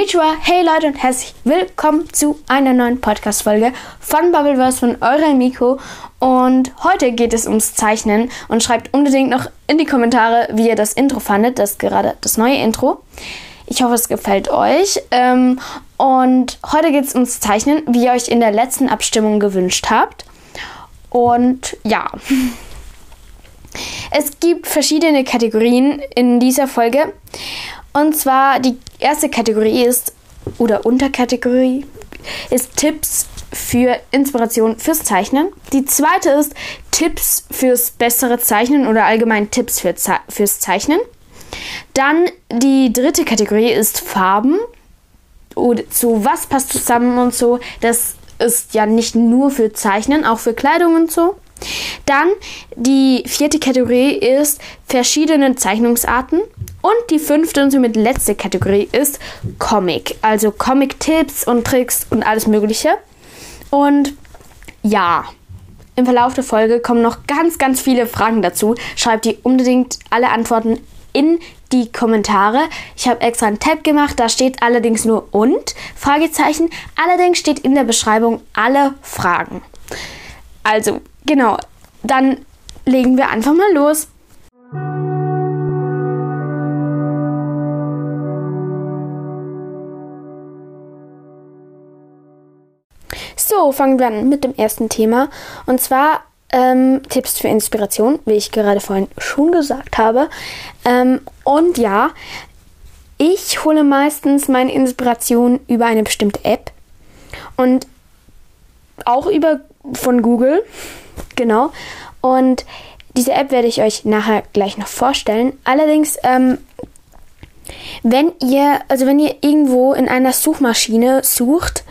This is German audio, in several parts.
Konnichiwa, hey Leute und herzlich willkommen zu einer neuen Podcast-Folge von Bubbleverse von eurem Miko. Und heute geht es ums Zeichnen und schreibt unbedingt noch in die Kommentare, wie ihr das Intro fandet, das gerade das neue Intro. Ich hoffe, es gefällt euch. Ähm, und heute geht es ums Zeichnen, wie ihr euch in der letzten Abstimmung gewünscht habt. Und ja. Es gibt verschiedene Kategorien in dieser Folge. Und zwar die erste Kategorie ist, oder Unterkategorie, ist Tipps für Inspiration fürs Zeichnen. Die zweite ist Tipps fürs bessere Zeichnen oder allgemein Tipps für Ze fürs Zeichnen. Dann die dritte Kategorie ist Farben. Oder zu was passt zusammen und so. Das ist ja nicht nur für Zeichnen, auch für Kleidung und so. Dann die vierte Kategorie ist verschiedene Zeichnungsarten. Und die fünfte und somit letzte Kategorie ist Comic. Also Comic-Tipps und Tricks und alles Mögliche. Und ja, im Verlauf der Folge kommen noch ganz, ganz viele Fragen dazu. Schreibt die unbedingt alle Antworten in die Kommentare. Ich habe extra einen Tab gemacht, da steht allerdings nur und Fragezeichen. Allerdings steht in der Beschreibung alle Fragen. Also, genau, dann legen wir einfach mal los. So, fangen wir an mit dem ersten Thema. Und zwar ähm, Tipps für Inspiration, wie ich gerade vorhin schon gesagt habe. Ähm, und ja, ich hole meistens meine Inspiration über eine bestimmte App und auch über von Google, genau. Und diese App werde ich euch nachher gleich noch vorstellen. Allerdings, ähm, wenn ihr, also wenn ihr irgendwo in einer Suchmaschine sucht,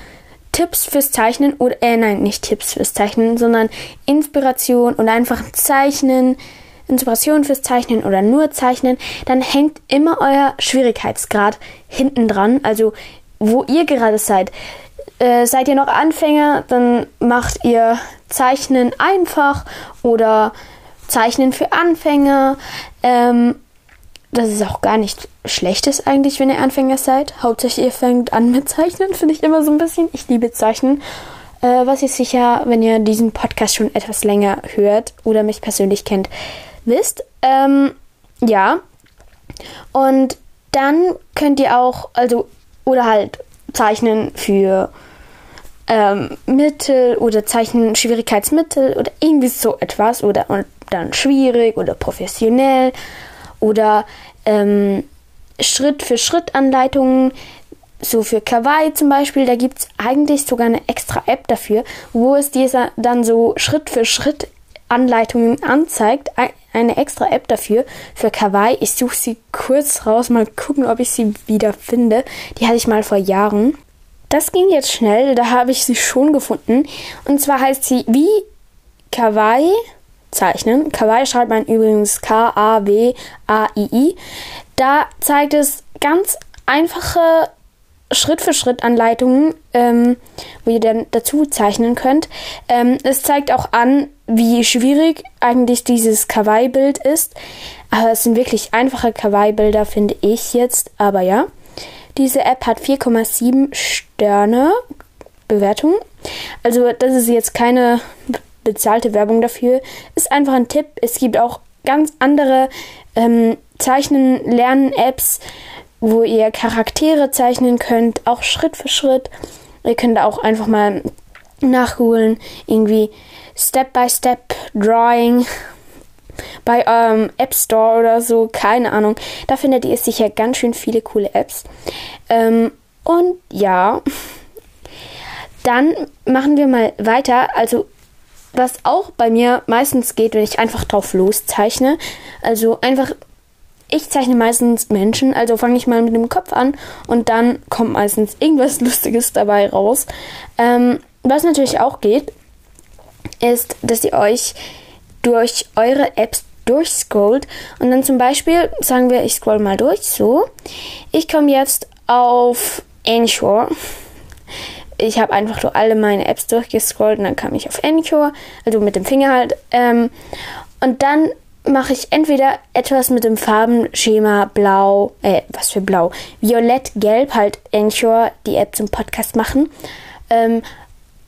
Tipps fürs Zeichnen oder äh, nein, nicht Tipps fürs Zeichnen, sondern Inspiration und einfach Zeichnen, Inspiration fürs Zeichnen oder nur Zeichnen, dann hängt immer euer Schwierigkeitsgrad hinten dran, also wo ihr gerade seid. Äh, seid ihr noch Anfänger, dann macht ihr Zeichnen einfach oder Zeichnen für Anfänger. Ähm, das ist auch gar nicht Schlechtes eigentlich, wenn ihr Anfänger seid. Hauptsächlich ihr fängt an mit Zeichnen, finde ich immer so ein bisschen. Ich liebe Zeichnen. Äh, was ihr sicher, wenn ihr diesen Podcast schon etwas länger hört oder mich persönlich kennt, wisst. Ähm, ja. Und dann könnt ihr auch, also, oder halt zeichnen für ähm, Mittel oder zeichnen Schwierigkeitsmittel oder irgendwie so etwas oder und dann schwierig oder professionell oder ähm, Schritt für Schritt Anleitungen. So für Kawaii zum Beispiel, da gibt es eigentlich sogar eine extra App dafür, wo es dir dann so Schritt für Schritt Anleitungen anzeigt. Eine extra App dafür für Kawaii. Ich suche sie kurz raus, mal gucken, ob ich sie wieder finde. Die hatte ich mal vor Jahren. Das ging jetzt schnell, da habe ich sie schon gefunden. Und zwar heißt sie wie Kawaii zeichnen. Kawaii schreibt man übrigens K-A-W-A-I-I. Da zeigt es ganz einfache Schritt-für-Schritt-Anleitungen, ähm, wo ihr dann dazu zeichnen könnt. Ähm, es zeigt auch an, wie schwierig eigentlich dieses Kawaii-Bild ist. Aber es sind wirklich einfache Kawaii-Bilder, finde ich jetzt. Aber ja, diese App hat 4,7 Sterne Bewertung. Also das ist jetzt keine bezahlte Werbung dafür. Ist einfach ein Tipp. Es gibt auch ganz andere ähm, Zeichnen, Lernen, Apps, wo ihr Charaktere zeichnen könnt, auch Schritt für Schritt. Ihr könnt auch einfach mal nachholen, irgendwie Step by Step Drawing bei eurem ähm, App Store oder so, keine Ahnung. Da findet ihr sicher ganz schön viele coole Apps. Ähm, und ja, dann machen wir mal weiter. Also was auch bei mir meistens geht, wenn ich einfach drauf loszeichne. Also einfach, ich zeichne meistens Menschen, also fange ich mal mit dem Kopf an und dann kommt meistens irgendwas Lustiges dabei raus. Ähm, was natürlich auch geht, ist, dass ihr euch durch eure Apps durchscrollt und dann zum Beispiel sagen wir, ich scroll mal durch, so. Ich komme jetzt auf Anchor ich habe einfach so alle meine Apps durchgescrollt und dann kam ich auf Anchor, also mit dem Finger halt. Ähm, und dann mache ich entweder etwas mit dem Farbenschema blau, äh, was für blau, violett, gelb, halt Anchor, die App zum Podcast machen. Ähm,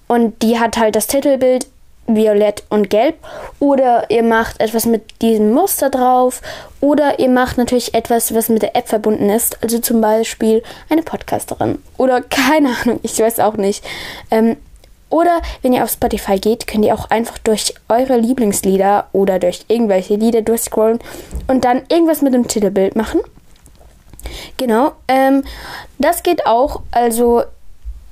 und die hat halt das Titelbild violett und gelb. Oder ihr macht etwas mit diesem Muster drauf. Oder ihr macht natürlich etwas, was mit der App verbunden ist. Also zum Beispiel eine Podcasterin. Oder keine Ahnung, ich weiß auch nicht. Ähm, oder wenn ihr auf Spotify geht, könnt ihr auch einfach durch eure Lieblingslieder oder durch irgendwelche Lieder durchscrollen und dann irgendwas mit dem Titelbild machen. Genau. Ähm, das geht auch. Also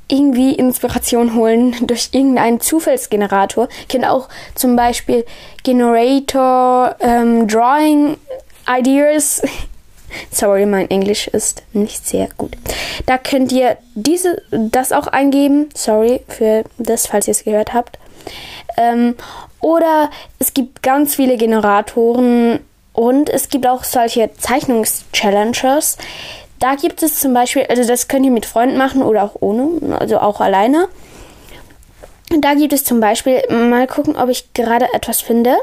irgendwie Inspiration holen durch irgendeinen Zufallsgenerator. Ihr könnt auch zum Beispiel Generator ähm, Drawing Ideas. Sorry, mein Englisch ist nicht sehr gut. Da könnt ihr diese, das auch eingeben. Sorry für das, falls ihr es gehört habt. Ähm, oder es gibt ganz viele Generatoren und es gibt auch solche Zeichnungs-Challenges. Da gibt es zum Beispiel, also das könnt ihr mit Freunden machen oder auch ohne, also auch alleine. Da gibt es zum Beispiel, mal gucken, ob ich gerade etwas finde.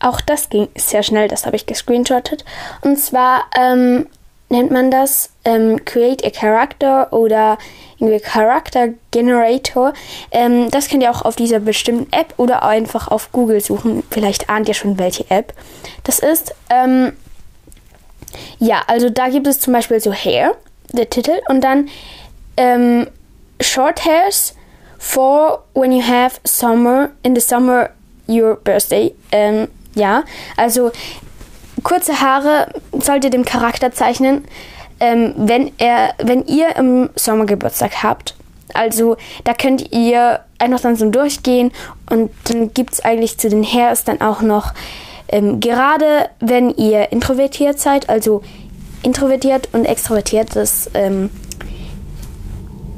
Auch das ging sehr schnell, das habe ich gescreenshottet. Und zwar ähm, nennt man das ähm, Create a Character oder irgendwie Character Generator. Ähm, das könnt ihr auch auf dieser bestimmten App oder einfach auf Google suchen. Vielleicht ahnt ihr schon, welche App das ist. Ähm, ja, also da gibt es zum Beispiel so Hair, der Titel, und dann ähm, Short Hairs for when you have summer, in the summer your birthday. Ja, also kurze Haare sollt ihr dem Charakter zeichnen, ähm, wenn, er, wenn ihr im Sommer Geburtstag habt. Also da könnt ihr einfach dann so durchgehen und dann gibt es eigentlich zu den Hairs dann auch noch ähm, gerade wenn ihr introvertiert seid, also introvertiert und extrovertiert, das ähm,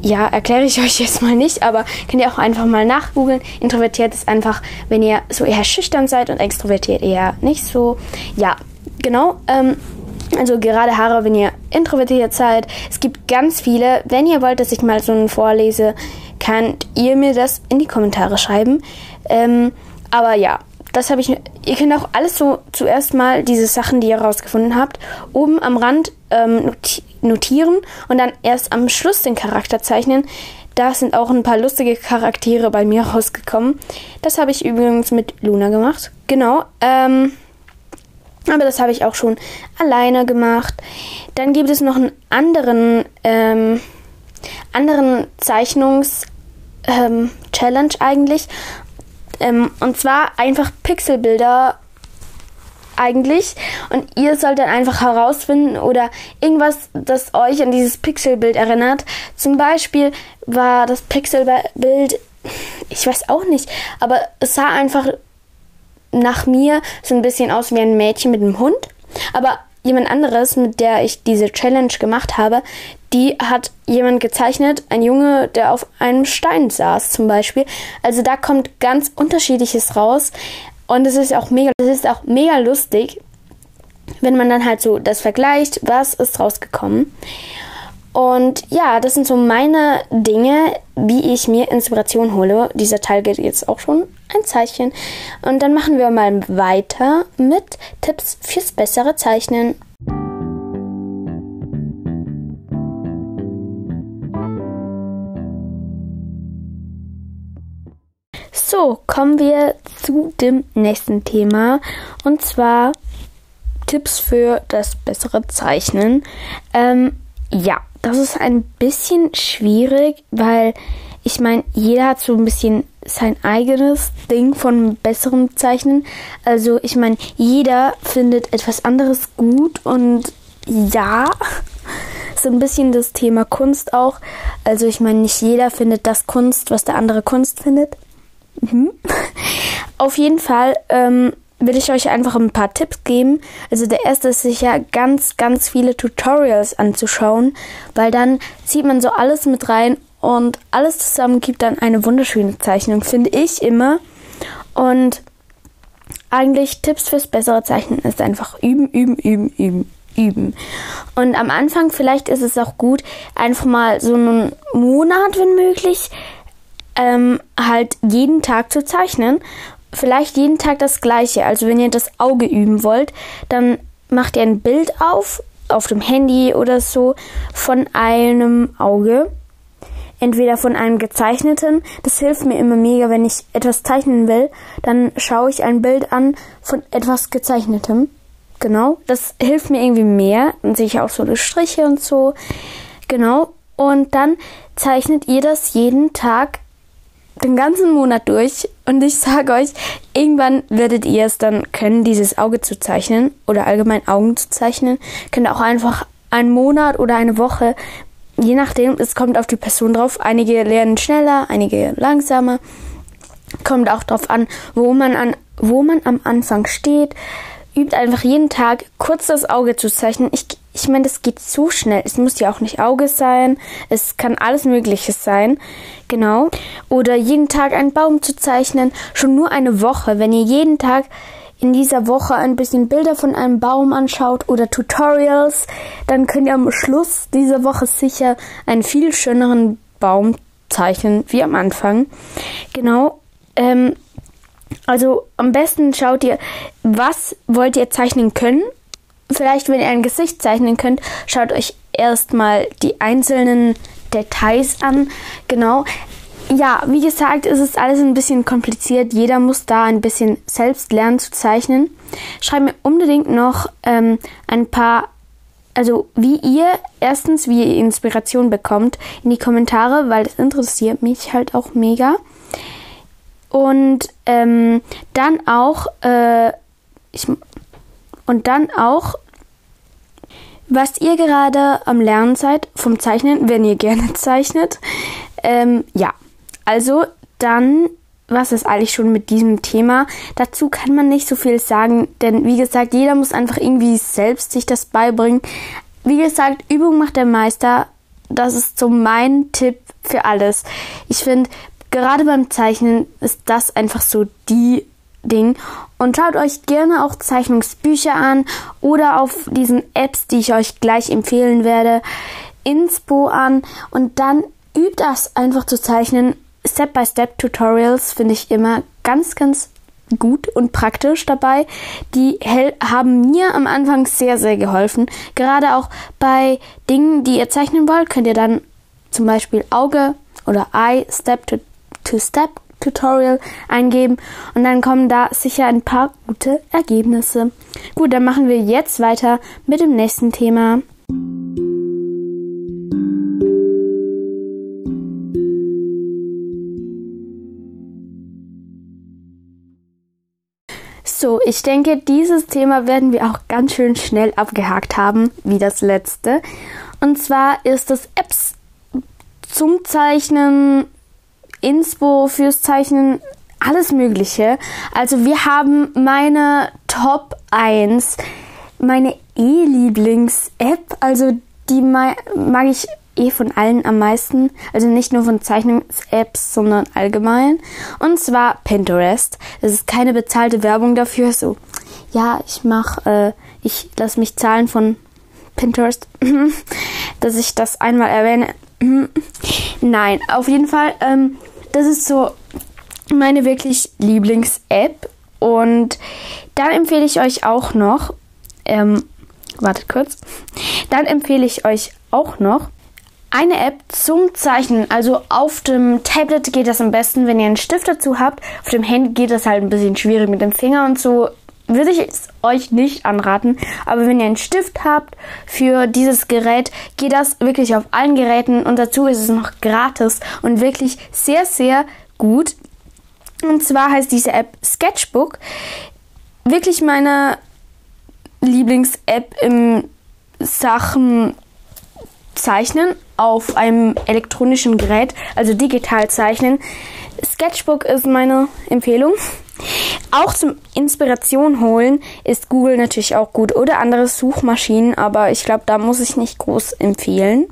ja, erkläre ich euch jetzt mal nicht, aber könnt ihr auch einfach mal nachgoogeln. Introvertiert ist einfach, wenn ihr so eher schüchtern seid und extrovertiert eher nicht so. Ja, genau. Ähm, also gerade Haare, wenn ihr introvertiert seid. Es gibt ganz viele. Wenn ihr wollt, dass ich mal so einen vorlese, könnt ihr mir das in die Kommentare schreiben. Ähm, aber ja, das habe ich. Ihr könnt auch alles so zuerst mal diese Sachen, die ihr rausgefunden habt, oben am Rand ähm, notieren und dann erst am Schluss den Charakter zeichnen. Da sind auch ein paar lustige Charaktere bei mir rausgekommen. Das habe ich übrigens mit Luna gemacht. Genau. Ähm, aber das habe ich auch schon alleine gemacht. Dann gibt es noch einen anderen, ähm, anderen Zeichnungs-Challenge ähm, eigentlich. Ähm, und zwar einfach Pixelbilder eigentlich. Und ihr sollt dann einfach herausfinden oder irgendwas, das euch an dieses Pixelbild erinnert. Zum Beispiel war das Pixelbild, ich weiß auch nicht, aber es sah einfach nach mir so ein bisschen aus wie ein Mädchen mit einem Hund. Aber jemand anderes, mit der ich diese Challenge gemacht habe, die hat jemand gezeichnet, ein Junge, der auf einem Stein saß zum Beispiel. Also da kommt ganz unterschiedliches raus und es ist auch mega, es ist auch mega lustig, wenn man dann halt so das vergleicht, was ist rausgekommen. Und ja, das sind so meine Dinge, wie ich mir Inspiration hole. Dieser Teil geht jetzt auch schon ein Zeichen. Und dann machen wir mal weiter mit Tipps fürs bessere Zeichnen. So, kommen wir zu dem nächsten Thema. Und zwar Tipps für das bessere Zeichnen. Ähm, ja, das ist ein bisschen schwierig, weil ich meine, jeder hat so ein bisschen sein eigenes Ding von besserem Zeichnen. Also ich meine, jeder findet etwas anderes gut und ja, so ein bisschen das Thema Kunst auch. Also ich meine, nicht jeder findet das Kunst, was der andere Kunst findet. Mhm. Auf jeden Fall ähm, will ich euch einfach ein paar Tipps geben. Also der erste ist sicher ganz, ganz viele Tutorials anzuschauen, weil dann zieht man so alles mit rein und alles zusammen gibt dann eine wunderschöne Zeichnung, finde ich immer. Und eigentlich Tipps fürs bessere Zeichnen ist einfach üben, üben, üben, üben, üben. Und am Anfang vielleicht ist es auch gut, einfach mal so einen Monat, wenn möglich, ähm, halt jeden Tag zu zeichnen vielleicht jeden Tag das gleiche. Also wenn ihr das Auge üben wollt, dann macht ihr ein Bild auf, auf dem Handy oder so, von einem Auge. Entweder von einem gezeichneten. Das hilft mir immer mega, wenn ich etwas zeichnen will. Dann schaue ich ein Bild an von etwas gezeichnetem. Genau. Das hilft mir irgendwie mehr. Dann sehe ich auch so die Striche und so. Genau. Und dann zeichnet ihr das jeden Tag den ganzen Monat durch und ich sage euch, irgendwann werdet ihr es dann können, dieses Auge zu zeichnen oder allgemein Augen zu zeichnen. Könnt auch einfach einen Monat oder eine Woche, je nachdem, es kommt auf die Person drauf. Einige lernen schneller, einige langsamer. Kommt auch drauf an, wo man an, wo man am Anfang steht. Übt einfach jeden Tag kurz das Auge zu zeichnen. Ich ich meine, das geht zu schnell. Es muss ja auch nicht Auge sein. Es kann alles Mögliche sein. Genau. Oder jeden Tag einen Baum zu zeichnen. Schon nur eine Woche. Wenn ihr jeden Tag in dieser Woche ein bisschen Bilder von einem Baum anschaut oder Tutorials, dann könnt ihr am Schluss dieser Woche sicher einen viel schöneren Baum zeichnen wie am Anfang. Genau. Ähm, also am besten schaut ihr, was wollt ihr zeichnen können vielleicht, wenn ihr ein Gesicht zeichnen könnt, schaut euch erstmal die einzelnen Details an. Genau. Ja, wie gesagt, ist es alles ein bisschen kompliziert. Jeder muss da ein bisschen selbst lernen zu zeichnen. Schreibt mir unbedingt noch ähm, ein paar, also wie ihr erstens, wie ihr Inspiration bekommt, in die Kommentare, weil das interessiert mich halt auch mega. Und ähm, dann auch, äh, ich und dann auch, was ihr gerade am Lernen seid vom Zeichnen, wenn ihr gerne zeichnet. Ähm, ja, also dann was ist eigentlich schon mit diesem Thema? Dazu kann man nicht so viel sagen, denn wie gesagt, jeder muss einfach irgendwie selbst sich das beibringen. Wie gesagt, Übung macht der Meister. Das ist so mein Tipp für alles. Ich finde, gerade beim Zeichnen ist das einfach so die Ding. Und schaut euch gerne auch Zeichnungsbücher an oder auf diesen Apps, die ich euch gleich empfehlen werde, Inspo an und dann übt das einfach zu zeichnen. Step-by-Step-Tutorials finde ich immer ganz, ganz gut und praktisch dabei. Die haben mir am Anfang sehr, sehr geholfen. Gerade auch bei Dingen, die ihr zeichnen wollt, könnt ihr dann zum Beispiel Auge oder Eye Step-to-Step to Step Tutorial eingeben und dann kommen da sicher ein paar gute Ergebnisse. Gut, dann machen wir jetzt weiter mit dem nächsten Thema. So, ich denke, dieses Thema werden wir auch ganz schön schnell abgehakt haben, wie das letzte. Und zwar ist es Apps zum Zeichnen, Inspo fürs Zeichnen, alles Mögliche. Also wir haben meine Top 1, meine E-Lieblings-App, also die mag ich eh von allen am meisten. Also nicht nur von Zeichnungs-Apps, sondern allgemein. Und zwar Pinterest. Es ist keine bezahlte Werbung dafür. So, ja, ich mach, äh, ich lasse mich zahlen von Pinterest, dass ich das einmal erwähne. Nein, auf jeden Fall. Ähm, das ist so meine wirklich Lieblings-App. Und dann empfehle ich euch auch noch, ähm, wartet kurz, dann empfehle ich euch auch noch eine App zum Zeichnen. Also auf dem Tablet geht das am besten, wenn ihr einen Stift dazu habt. Auf dem Handy geht das halt ein bisschen schwierig mit dem Finger und so. Würde ich es euch nicht anraten. Aber wenn ihr einen Stift habt für dieses Gerät, geht das wirklich auf allen Geräten und dazu ist es noch gratis und wirklich sehr, sehr gut. Und zwar heißt diese App Sketchbook. Wirklich meine Lieblings-App im Sachen Zeichnen auf einem elektronischen Gerät, also digital zeichnen. Sketchbook ist meine Empfehlung. Auch zum Inspiration holen ist Google natürlich auch gut oder andere Suchmaschinen, aber ich glaube, da muss ich nicht groß empfehlen.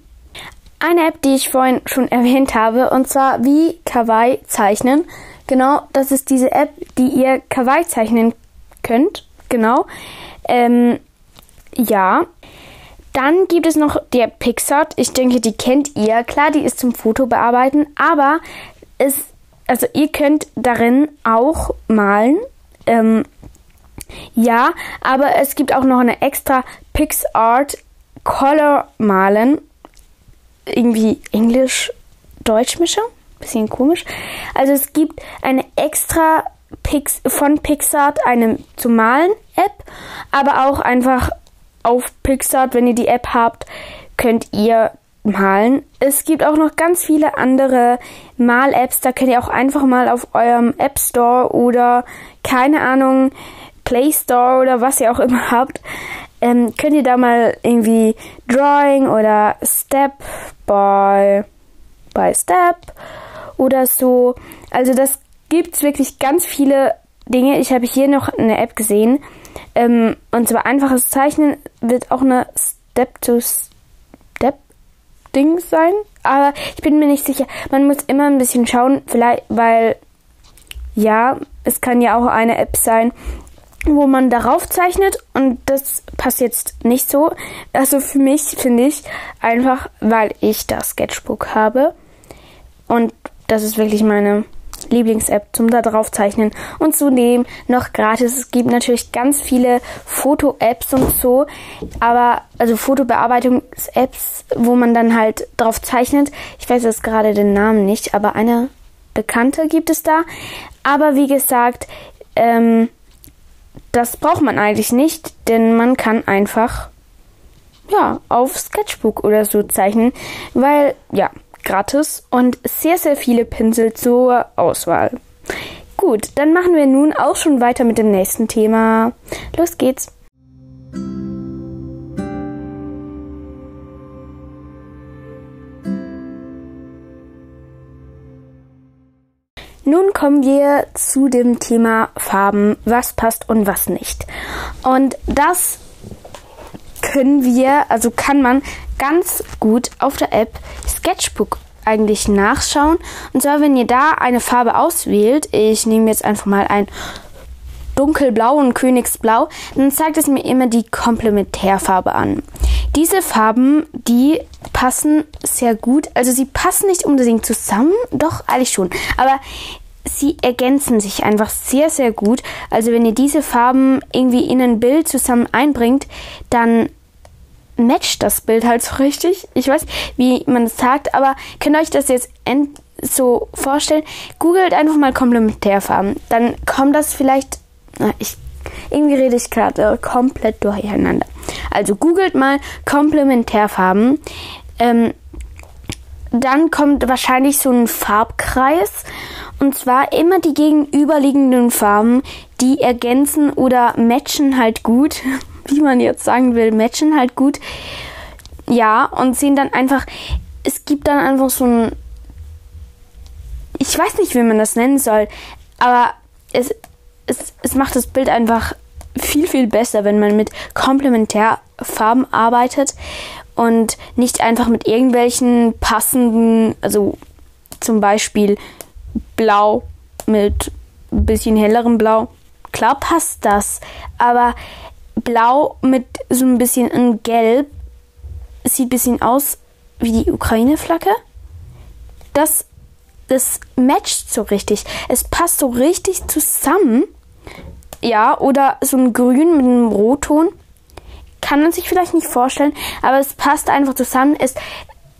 Eine App, die ich vorhin schon erwähnt habe, und zwar wie Kawaii zeichnen. Genau, das ist diese App, die ihr Kawaii zeichnen könnt. Genau. Ähm, ja. Dann gibt es noch der Pixart. Ich denke, die kennt ihr. Klar, die ist zum Foto bearbeiten, aber es also ihr könnt darin auch malen. Ähm, ja, aber es gibt auch noch eine extra PixArt Color malen. Irgendwie Englisch-Deutsch-Mischung. Bisschen komisch. Also es gibt eine extra Pix von Pixart eine zu malen App, aber auch einfach auf Pixart, wenn ihr die App habt, könnt ihr malen. Es gibt auch noch ganz viele andere Mal-Apps. Da könnt ihr auch einfach mal auf eurem App Store oder keine Ahnung Play Store oder was ihr auch immer habt, ähm, könnt ihr da mal irgendwie Drawing oder Step by, by Step oder so. Also das gibt's wirklich ganz viele Dinge. Ich habe hier noch eine App gesehen. Ähm, und zwar einfaches Zeichnen wird auch eine Step-to-Step-Ding sein. Aber ich bin mir nicht sicher. Man muss immer ein bisschen schauen, vielleicht, weil ja, es kann ja auch eine App sein, wo man darauf zeichnet und das passt jetzt nicht so. Also für mich finde ich einfach, weil ich das Sketchbook habe und das ist wirklich meine Lieblings-App zum da drauf zeichnen und zudem noch gratis. Es gibt natürlich ganz viele Foto-Apps und so, aber also Fotobearbeitungs-Apps, wo man dann halt drauf zeichnet. Ich weiß jetzt gerade den Namen nicht, aber eine bekannte gibt es da. Aber wie gesagt, ähm, das braucht man eigentlich nicht, denn man kann einfach ja auf Sketchbook oder so zeichnen, weil ja gratis und sehr, sehr viele Pinsel zur Auswahl. Gut, dann machen wir nun auch schon weiter mit dem nächsten Thema. Los geht's! Nun kommen wir zu dem Thema Farben, was passt und was nicht. Und das können wir, also kann man ganz gut auf der App Sketchbook eigentlich nachschauen. Und zwar, wenn ihr da eine Farbe auswählt, ich nehme jetzt einfach mal ein dunkelblau und königsblau, dann zeigt es mir immer die Komplementärfarbe an. Diese Farben, die passen sehr gut. Also sie passen nicht unbedingt zusammen, doch eigentlich schon. Aber sie ergänzen sich einfach sehr, sehr gut. Also wenn ihr diese Farben irgendwie in ein Bild zusammen einbringt, dann matcht das Bild halt so richtig. Ich weiß, wie man es sagt, aber könnt ihr euch das jetzt so vorstellen? Googelt einfach mal Komplementärfarben. Dann kommt das vielleicht. Na, ich, irgendwie rede ich gerade komplett durcheinander. Also googelt mal Komplementärfarben. Ähm, dann kommt wahrscheinlich so ein Farbkreis. Und zwar immer die gegenüberliegenden Farben, die ergänzen oder matchen halt gut wie man jetzt sagen will, matchen halt gut. Ja, und sehen dann einfach, es gibt dann einfach so ein, ich weiß nicht, wie man das nennen soll, aber es, es, es macht das Bild einfach viel, viel besser, wenn man mit Komplementärfarben arbeitet und nicht einfach mit irgendwelchen passenden, also zum Beispiel Blau mit ein bisschen hellerem Blau. Klar passt das, aber Blau mit so ein bisschen in Gelb. Sieht ein bisschen aus wie die Ukraine-Flagge. Das, das matcht so richtig. Es passt so richtig zusammen. Ja, oder so ein Grün mit einem Rotton. Kann man sich vielleicht nicht vorstellen, aber es passt einfach zusammen. Es,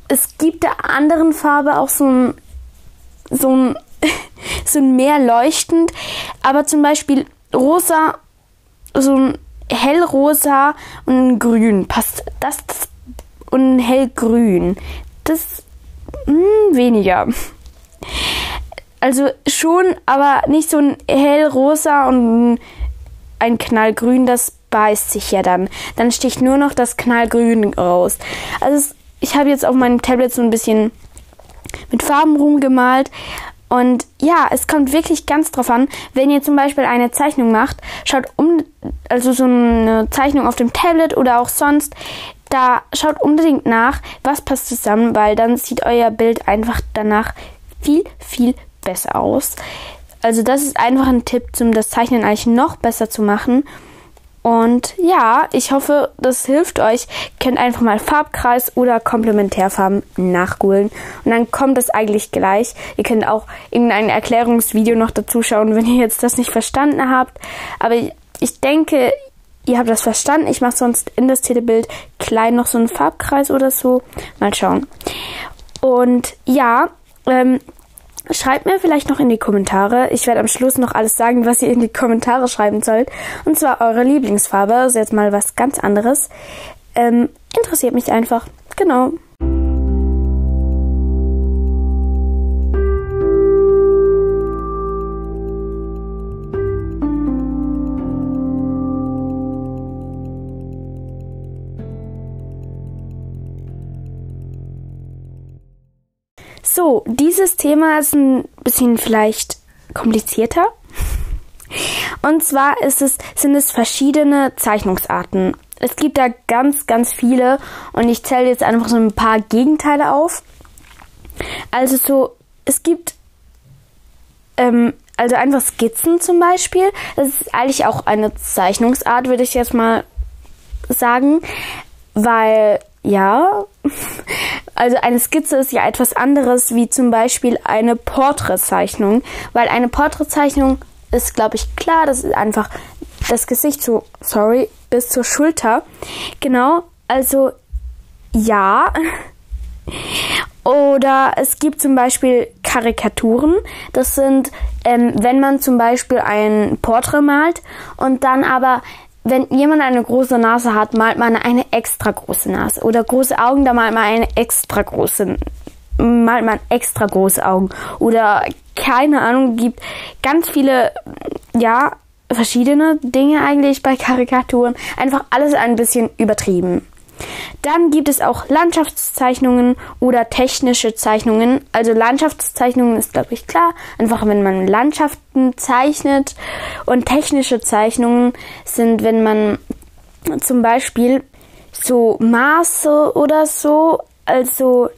es gibt der anderen Farbe auch so ein, so ein, so ein mehr leuchtend, aber zum Beispiel rosa, so ein hellrosa und grün. Passt das, das und hellgrün. Das mh, hm, weniger. Also schon, aber nicht so ein hellrosa und ein knallgrün, das beißt sich ja dann. Dann sticht nur noch das knallgrün raus. Also ich habe jetzt auf meinem Tablet so ein bisschen mit Farben rumgemalt und ja, es kommt wirklich ganz drauf an, wenn ihr zum Beispiel eine Zeichnung macht, schaut um, also so eine Zeichnung auf dem Tablet oder auch sonst, da schaut unbedingt nach, was passt zusammen, weil dann sieht euer Bild einfach danach viel, viel besser aus. Also das ist einfach ein Tipp, um das Zeichnen eigentlich noch besser zu machen. Und ja, ich hoffe, das hilft euch. Ihr könnt einfach mal Farbkreis oder Komplementärfarben nachgoogeln. Und dann kommt es eigentlich gleich. Ihr könnt auch irgendein Erklärungsvideo noch dazu schauen, wenn ihr jetzt das nicht verstanden habt. Aber ich denke, ihr habt das verstanden. Ich mache sonst in das Titelbild klein noch so einen Farbkreis oder so. Mal schauen. Und ja, ähm, Schreibt mir vielleicht noch in die Kommentare. Ich werde am Schluss noch alles sagen, was ihr in die Kommentare schreiben sollt. Und zwar eure Lieblingsfarbe. Also jetzt mal was ganz anderes. Ähm, interessiert mich einfach. Genau. So, dieses Thema ist ein bisschen vielleicht komplizierter. Und zwar es, sind es verschiedene Zeichnungsarten. Es gibt da ganz, ganz viele und ich zähle jetzt einfach so ein paar Gegenteile auf. Also so, es gibt ähm, also einfach Skizzen zum Beispiel. Das ist eigentlich auch eine Zeichnungsart, würde ich jetzt mal sagen, weil ja, also eine Skizze ist ja etwas anderes wie zum Beispiel eine Porträtzeichnung, weil eine Porträtzeichnung ist, glaube ich, klar, das ist einfach das Gesicht so, sorry, bis zur Schulter. Genau, also ja. Oder es gibt zum Beispiel Karikaturen. Das sind, ähm, wenn man zum Beispiel ein Porträt malt und dann aber wenn jemand eine große Nase hat, malt man eine extra große Nase. Oder große Augen, da malt man eine extra große, malt man extra große Augen. Oder keine Ahnung, gibt ganz viele, ja, verschiedene Dinge eigentlich bei Karikaturen. Einfach alles ein bisschen übertrieben. Dann gibt es auch Landschaftszeichnungen oder technische Zeichnungen. Also Landschaftszeichnungen ist, glaube ich, klar. Einfach wenn man Landschaften zeichnet. Und technische Zeichnungen sind, wenn man zum Beispiel so Maße oder so, also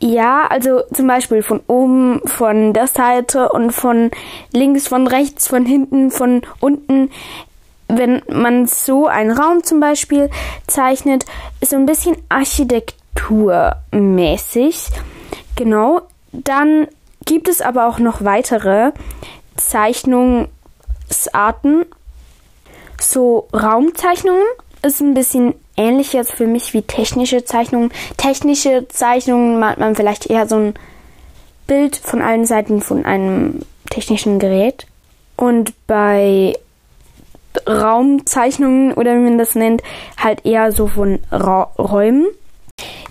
ja, also zum Beispiel von oben, von der Seite und von links, von rechts, von hinten, von unten wenn man so einen Raum zum Beispiel zeichnet, ist so ein bisschen architekturmäßig. Genau. Dann gibt es aber auch noch weitere Zeichnungsarten. So Raumzeichnungen ist ein bisschen ähnlich jetzt für mich wie technische Zeichnungen. Technische Zeichnungen malt man vielleicht eher so ein Bild von allen Seiten von einem technischen Gerät. Und bei Raumzeichnungen oder wie man das nennt, halt eher so von Ra Räumen.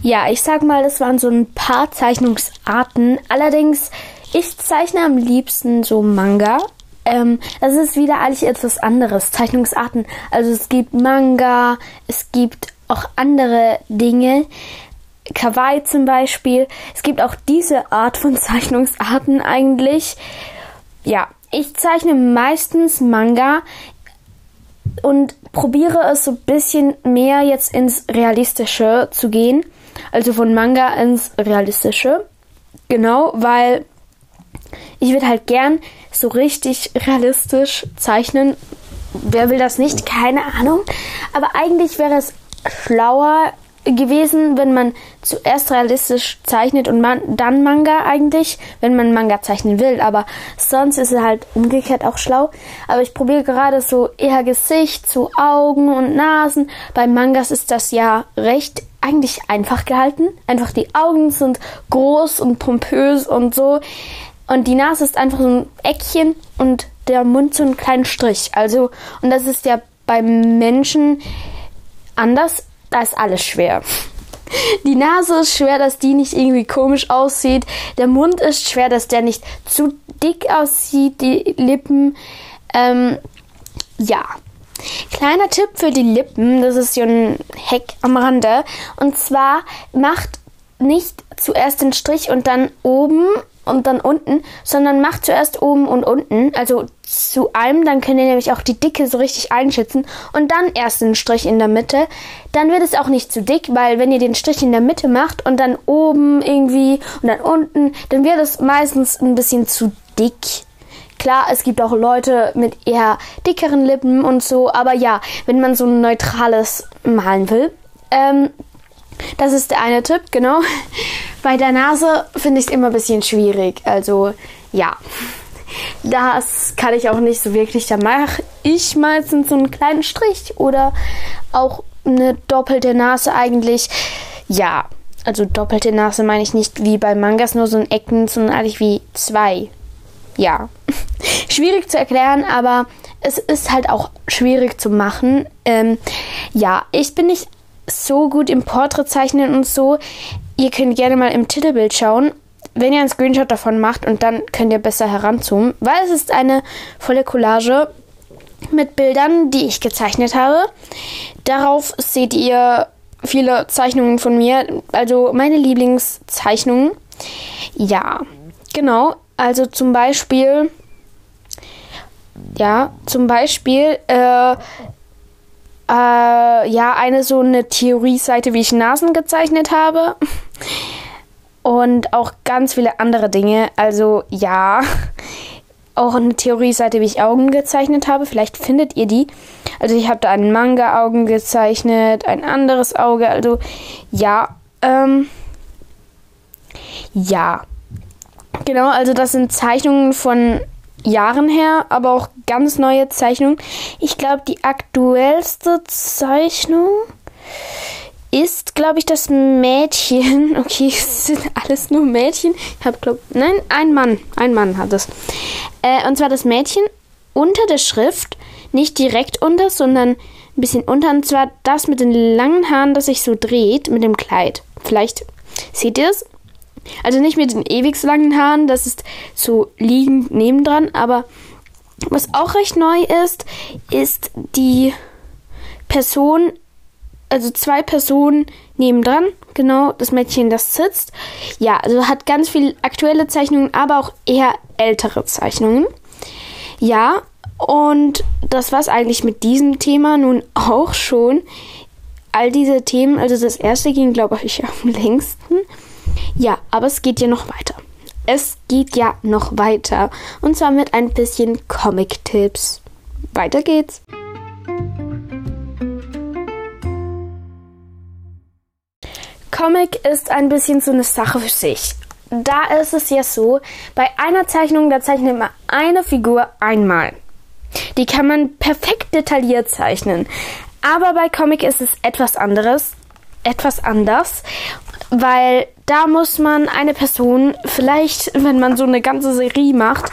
Ja, ich sag mal, das waren so ein paar Zeichnungsarten. Allerdings, ich zeichne am liebsten so Manga. Ähm, das ist wieder eigentlich etwas anderes. Zeichnungsarten. Also es gibt Manga, es gibt auch andere Dinge. Kawaii zum Beispiel. Es gibt auch diese Art von Zeichnungsarten eigentlich. Ja, ich zeichne meistens Manga und probiere es so ein bisschen mehr jetzt ins Realistische zu gehen. Also von Manga ins Realistische. Genau, weil ich würde halt gern so richtig realistisch zeichnen. Wer will das nicht? Keine Ahnung. Aber eigentlich wäre es schlauer, gewesen, wenn man zuerst realistisch zeichnet und man, dann Manga eigentlich, wenn man Manga zeichnen will. Aber sonst ist es halt umgekehrt auch schlau. Aber ich probiere gerade so eher Gesicht zu Augen und Nasen. Bei Mangas ist das ja recht eigentlich einfach gehalten. Einfach die Augen sind groß und pompös und so. Und die Nase ist einfach so ein Eckchen und der Mund so ein kleinen Strich. Also, und das ist ja beim Menschen anders da ist alles schwer. Die Nase ist schwer, dass die nicht irgendwie komisch aussieht. Der Mund ist schwer, dass der nicht zu dick aussieht. Die Lippen. Ähm, ja. Kleiner Tipp für die Lippen, das ist so ein Heck am Rande. Und zwar macht nicht zuerst den Strich und dann oben und dann unten, sondern macht zuerst oben und unten, also zu einem, dann könnt ihr nämlich auch die Dicke so richtig einschätzen und dann erst den Strich in der Mitte. Dann wird es auch nicht zu dick, weil wenn ihr den Strich in der Mitte macht und dann oben irgendwie und dann unten, dann wird es meistens ein bisschen zu dick. Klar, es gibt auch Leute mit eher dickeren Lippen und so, aber ja, wenn man so ein neutrales malen will, ähm, das ist der eine Tipp, genau. Bei der Nase finde ich es immer ein bisschen schwierig. Also ja, das kann ich auch nicht so wirklich. Da mache ich meistens so einen kleinen Strich oder auch eine doppelte Nase eigentlich. Ja, also doppelte Nase meine ich nicht wie bei Mangas nur so ein Ecken, sondern eigentlich wie zwei. Ja, schwierig zu erklären, aber es ist halt auch schwierig zu machen. Ähm, ja, ich bin nicht so gut im Porträtzeichnen und so. Ihr könnt gerne mal im Titelbild schauen, wenn ihr einen Screenshot davon macht und dann könnt ihr besser heranzoomen, weil es ist eine volle Collage mit Bildern, die ich gezeichnet habe. Darauf seht ihr viele Zeichnungen von mir, also meine Lieblingszeichnungen. Ja, genau. Also zum Beispiel, ja, zum Beispiel äh, äh, ja, eine so eine Theorie-Seite, wie ich Nasen gezeichnet habe. Und auch ganz viele andere Dinge. Also ja, auch eine Theorie-Seite, wie ich Augen gezeichnet habe. Vielleicht findet ihr die. Also ich habe da ein Manga-Augen gezeichnet, ein anderes Auge. Also ja, ähm, ja. Genau, also das sind Zeichnungen von Jahren her, aber auch ganz neue Zeichnungen. Ich glaube, die aktuellste Zeichnung ist, glaube ich, das Mädchen. Okay, es sind alles nur Mädchen. Ich habe, glaube nein, ein Mann. Ein Mann hat es. Äh, und zwar das Mädchen unter der Schrift, nicht direkt unter, sondern ein bisschen unter. Und zwar das mit den langen Haaren, das sich so dreht mit dem Kleid. Vielleicht seht ihr es. Also nicht mit den ewig langen Haaren, das ist so liegend nebendran, aber was auch recht neu ist, ist die Person, also zwei Personen nebendran, genau, das Mädchen, das sitzt. Ja, also hat ganz viele aktuelle Zeichnungen, aber auch eher ältere Zeichnungen. Ja, und das war's eigentlich mit diesem Thema nun auch schon. All diese Themen, also das erste ging, glaube ich, am längsten. Aber es geht ja noch weiter. Es geht ja noch weiter. Und zwar mit ein bisschen Comic-Tipps. Weiter geht's. Comic ist ein bisschen so eine Sache für sich. Da ist es ja so, bei einer Zeichnung, da zeichnet man eine Figur einmal. Die kann man perfekt detailliert zeichnen. Aber bei Comic ist es etwas anderes, etwas anders weil da muss man eine Person vielleicht, wenn man so eine ganze Serie macht,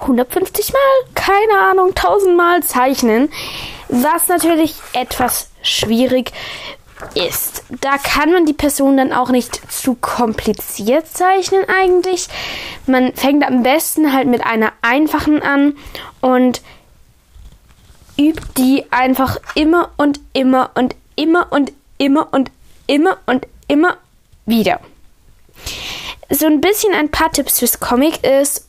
150 Mal, keine Ahnung, 1000 Mal zeichnen, was natürlich etwas schwierig ist. Da kann man die Person dann auch nicht zu kompliziert zeichnen eigentlich. Man fängt am besten halt mit einer einfachen an und übt die einfach immer und immer und immer und immer und immer und immer wieder. So ein bisschen ein paar Tipps fürs Comic ist,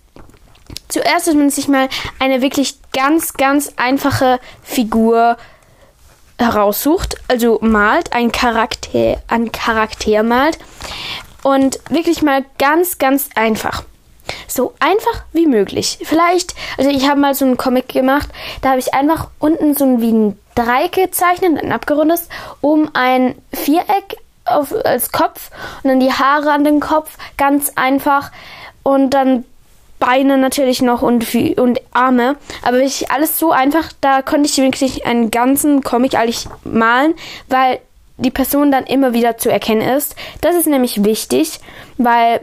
zuerst, dass man sich mal eine wirklich ganz, ganz einfache Figur heraussucht, also malt, ein Charakter, ein Charakter malt und wirklich mal ganz, ganz einfach. So einfach wie möglich. Vielleicht, also ich habe mal so einen Comic gemacht, da habe ich einfach unten so ein, wie ein Dreieck gezeichnet, ein abgerundetes, oben ein Viereck, auf, als Kopf und dann die Haare an den Kopf, ganz einfach. Und dann Beine natürlich noch und, und Arme. Aber wirklich alles so einfach, da konnte ich wirklich einen ganzen Comic eigentlich malen, weil die Person dann immer wieder zu erkennen ist. Das ist nämlich wichtig, weil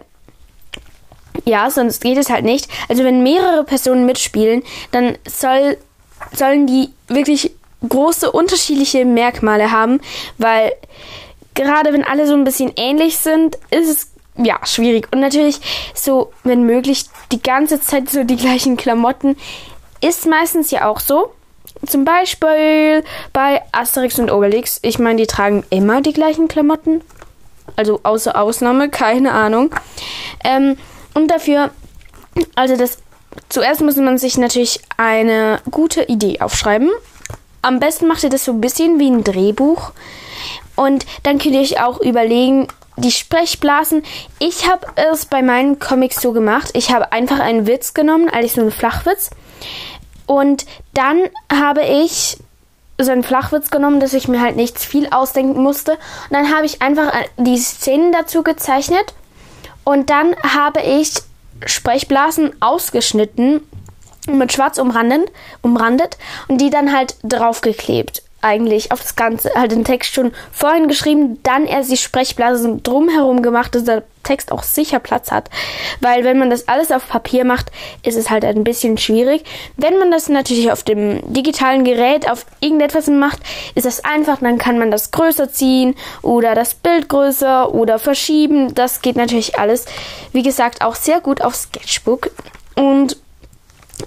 ja, sonst geht es halt nicht. Also wenn mehrere Personen mitspielen, dann soll, sollen die wirklich große unterschiedliche Merkmale haben, weil gerade wenn alle so ein bisschen ähnlich sind, ist es ja schwierig. Und natürlich so, wenn möglich, die ganze Zeit so die gleichen Klamotten ist meistens ja auch so. Zum Beispiel bei Asterix und Obelix. Ich meine, die tragen immer die gleichen Klamotten. Also außer Ausnahme, keine Ahnung. Ähm, und dafür, also das, zuerst muss man sich natürlich eine gute Idee aufschreiben. Am besten macht ihr das so ein bisschen wie ein Drehbuch. Und dann könnt ihr euch auch überlegen, die Sprechblasen. Ich habe es bei meinen Comics so gemacht. Ich habe einfach einen Witz genommen, eigentlich so einen Flachwitz. Und dann habe ich so einen Flachwitz genommen, dass ich mir halt nichts viel ausdenken musste. Und dann habe ich einfach äh, die Szenen dazu gezeichnet. Und dann habe ich Sprechblasen ausgeschnitten mit schwarz umrandet, umrandet und die dann halt draufgeklebt eigentlich auf das Ganze, halt den Text schon vorhin geschrieben, dann erst die Sprechblase drumherum gemacht, dass der Text auch sicher Platz hat. Weil wenn man das alles auf Papier macht, ist es halt ein bisschen schwierig. Wenn man das natürlich auf dem digitalen Gerät, auf irgendetwas macht, ist das einfach, dann kann man das größer ziehen oder das Bild größer oder verschieben. Das geht natürlich alles, wie gesagt, auch sehr gut auf Sketchbook. Und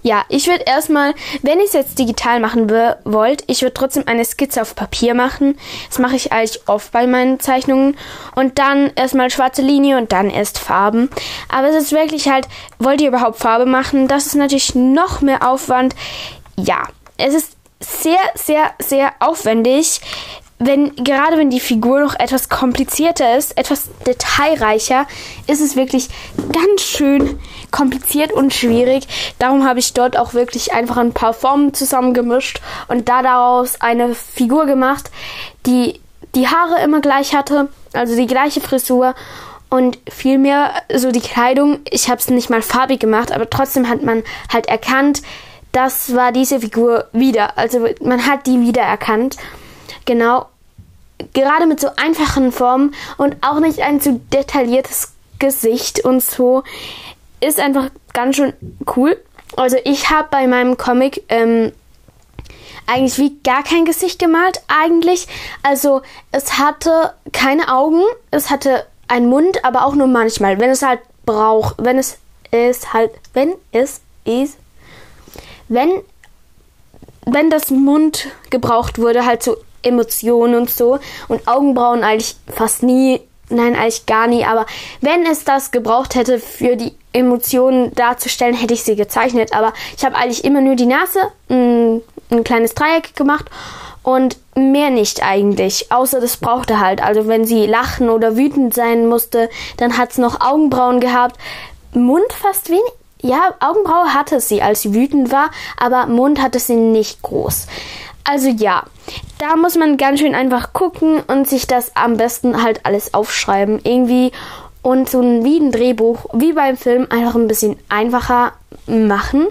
ja, ich würde erstmal, wenn ich es jetzt digital machen wollt, ich würde trotzdem eine Skizze auf Papier machen. Das mache ich eigentlich oft bei meinen Zeichnungen. Und dann erstmal schwarze Linie und dann erst Farben. Aber es ist wirklich halt, wollt ihr überhaupt Farbe machen? Das ist natürlich noch mehr Aufwand. Ja, es ist sehr, sehr, sehr aufwendig wenn, gerade wenn die Figur noch etwas komplizierter ist, etwas detailreicher, ist es wirklich ganz schön kompliziert und schwierig. Darum habe ich dort auch wirklich einfach ein paar Formen zusammengemischt und da daraus eine Figur gemacht, die die Haare immer gleich hatte, also die gleiche Frisur und vielmehr so die Kleidung. Ich habe es nicht mal farbig gemacht, aber trotzdem hat man halt erkannt, das war diese Figur wieder. Also man hat die wiedererkannt. Genau. Gerade mit so einfachen Formen und auch nicht ein zu detailliertes Gesicht und so ist einfach ganz schön cool. Also ich habe bei meinem Comic ähm, eigentlich wie gar kein Gesicht gemalt, eigentlich. Also es hatte keine Augen, es hatte einen Mund, aber auch nur manchmal, wenn es halt braucht, wenn es ist halt, wenn es ist, wenn, wenn das Mund gebraucht wurde, halt so Emotionen und so und Augenbrauen eigentlich fast nie, nein, eigentlich gar nie, aber wenn es das gebraucht hätte für die Emotionen darzustellen, hätte ich sie gezeichnet. Aber ich habe eigentlich immer nur die Nase, ein, ein kleines Dreieck gemacht und mehr nicht eigentlich. Außer das brauchte halt. Also wenn sie lachen oder wütend sein musste, dann hat es noch Augenbrauen gehabt. Mund fast wenig. Ja, Augenbraue hatte sie, als sie wütend war, aber Mund hatte sie nicht groß. Also ja, da muss man ganz schön einfach gucken und sich das am besten halt alles aufschreiben. Irgendwie und so ein, wie ein Drehbuch, wie beim Film, einfach ein bisschen einfacher machen.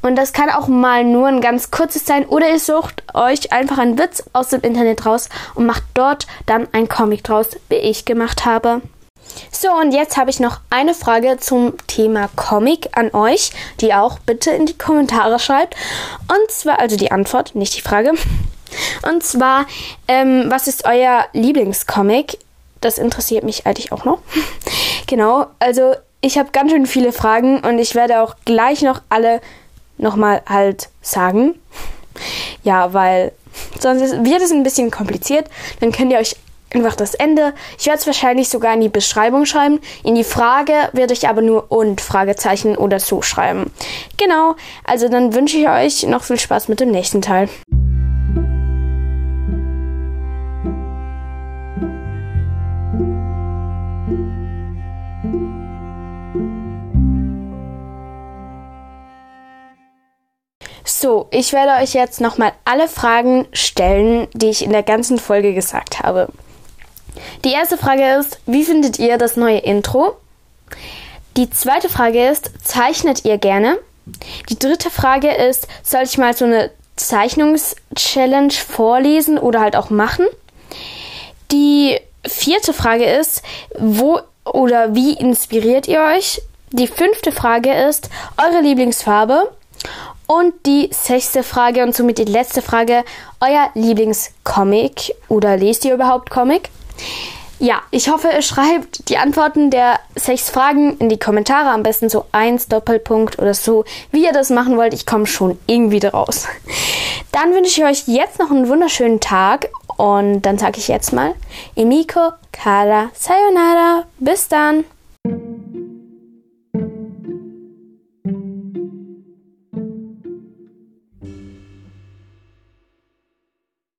Und das kann auch mal nur ein ganz kurzes sein. Oder ihr sucht euch einfach einen Witz aus dem Internet raus und macht dort dann ein Comic draus, wie ich gemacht habe. So, und jetzt habe ich noch eine Frage zum Thema Comic an euch, die auch bitte in die Kommentare schreibt. Und zwar, also die Antwort, nicht die Frage. Und zwar, ähm, was ist euer Lieblingscomic? Das interessiert mich eigentlich auch noch. genau, also ich habe ganz schön viele Fragen und ich werde auch gleich noch alle nochmal halt sagen. Ja, weil sonst wird es ein bisschen kompliziert. Dann könnt ihr euch einfach das Ende. Ich werde es wahrscheinlich sogar in die Beschreibung schreiben. In die Frage werde ich aber nur und Fragezeichen oder so schreiben. Genau, also dann wünsche ich euch noch viel Spaß mit dem nächsten Teil. So, ich werde euch jetzt nochmal alle Fragen stellen, die ich in der ganzen Folge gesagt habe. Die erste Frage ist, wie findet ihr das neue Intro? Die zweite Frage ist, zeichnet ihr gerne? Die dritte Frage ist, soll ich mal so eine Zeichnungs-Challenge vorlesen oder halt auch machen? Die vierte Frage ist, wo oder wie inspiriert ihr euch? Die fünfte Frage ist, eure Lieblingsfarbe? Und die sechste Frage und somit die letzte Frage, euer Lieblingscomic oder lest ihr überhaupt Comic? Ja, ich hoffe, ihr schreibt die Antworten der sechs Fragen in die Kommentare, am besten so eins Doppelpunkt oder so, wie ihr das machen wollt. Ich komme schon irgendwie draus. Dann wünsche ich euch jetzt noch einen wunderschönen Tag und dann sage ich jetzt mal Emiko, Kara, Sayonara, bis dann.